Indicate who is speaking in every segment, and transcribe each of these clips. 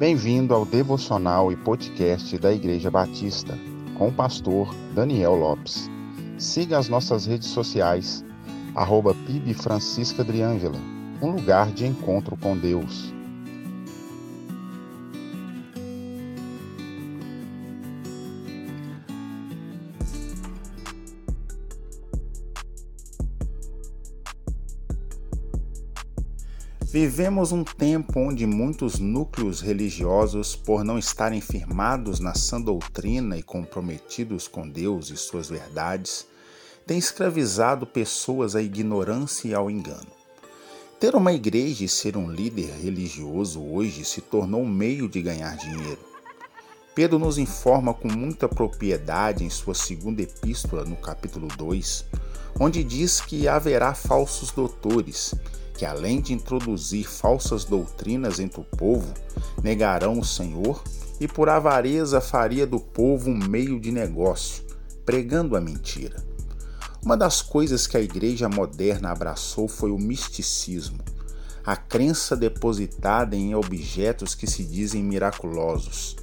Speaker 1: Bem-vindo ao devocional e podcast da Igreja Batista, com o pastor Daniel Lopes. Siga as nossas redes sociais, arroba um lugar de encontro com Deus. Vivemos um tempo onde muitos núcleos religiosos, por não estarem firmados na sã doutrina e comprometidos com Deus e suas verdades, têm escravizado pessoas à ignorância e ao engano. Ter uma igreja e ser um líder religioso hoje se tornou um meio de ganhar dinheiro. Pedro nos informa com muita propriedade em sua segunda epístola, no capítulo 2, onde diz que haverá falsos doutores que além de introduzir falsas doutrinas entre o povo, negarão o Senhor e por avareza faria do povo um meio de negócio, pregando a mentira. Uma das coisas que a igreja moderna abraçou foi o misticismo, a crença depositada em objetos que se dizem miraculosos,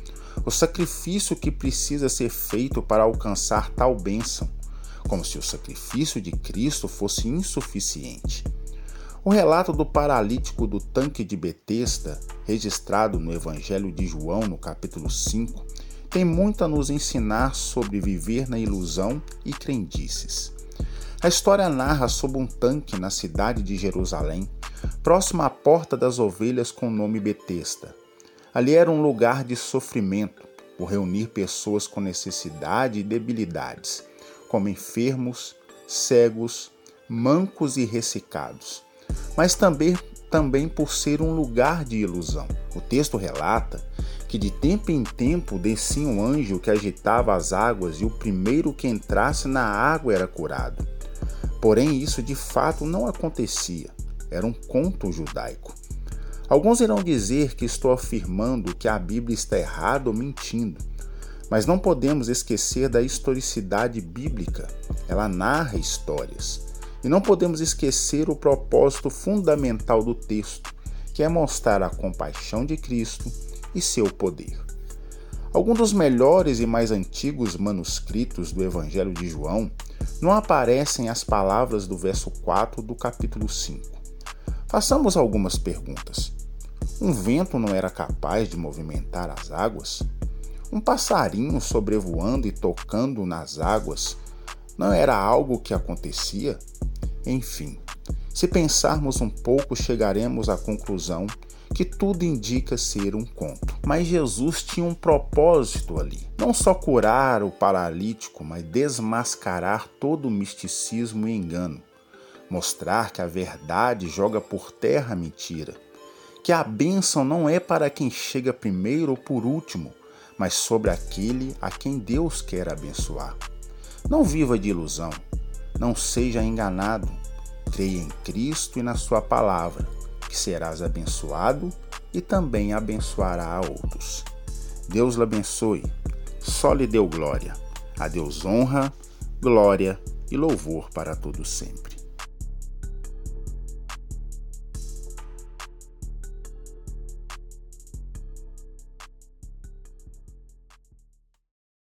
Speaker 1: o sacrifício que precisa ser feito para alcançar tal bênção, como se o sacrifício de Cristo fosse insuficiente. O relato do paralítico do tanque de Betesda, registrado no Evangelho de João, no capítulo 5, tem muito a nos ensinar sobre viver na ilusão e crendices. A história narra sobre um tanque na cidade de Jerusalém, próximo à porta das ovelhas com o nome Betesda. Ali era um lugar de sofrimento, por reunir pessoas com necessidade e debilidades, como enfermos, cegos, mancos e ressecados mas também, também por ser um lugar de ilusão. O texto relata que de tempo em tempo descia um anjo que agitava as águas e o primeiro que entrasse na água era curado. Porém, isso de fato não acontecia, era um conto judaico. Alguns irão dizer que estou afirmando que a Bíblia está errada ou mentindo, mas não podemos esquecer da historicidade bíblica. Ela narra histórias. E não podemos esquecer o propósito fundamental do texto, que é mostrar a compaixão de Cristo e seu poder. Alguns dos melhores e mais antigos manuscritos do Evangelho de João não aparecem as palavras do verso 4 do capítulo 5. Façamos algumas perguntas. Um vento não era capaz de movimentar as águas? Um passarinho sobrevoando e tocando nas águas não era algo que acontecia? Enfim, se pensarmos um pouco, chegaremos à conclusão que tudo indica ser um conto. Mas Jesus tinha um propósito ali: não só curar o paralítico, mas desmascarar todo o misticismo e engano, mostrar que a verdade joga por terra a mentira, que a bênção não é para quem chega primeiro ou por último, mas sobre aquele a quem Deus quer abençoar. Não viva de ilusão. Não seja enganado. Creia em Cristo e na Sua palavra, que serás abençoado e também abençoará a outros. Deus lhe abençoe. Só lhe deu glória. A Deus honra, glória e louvor para todos sempre.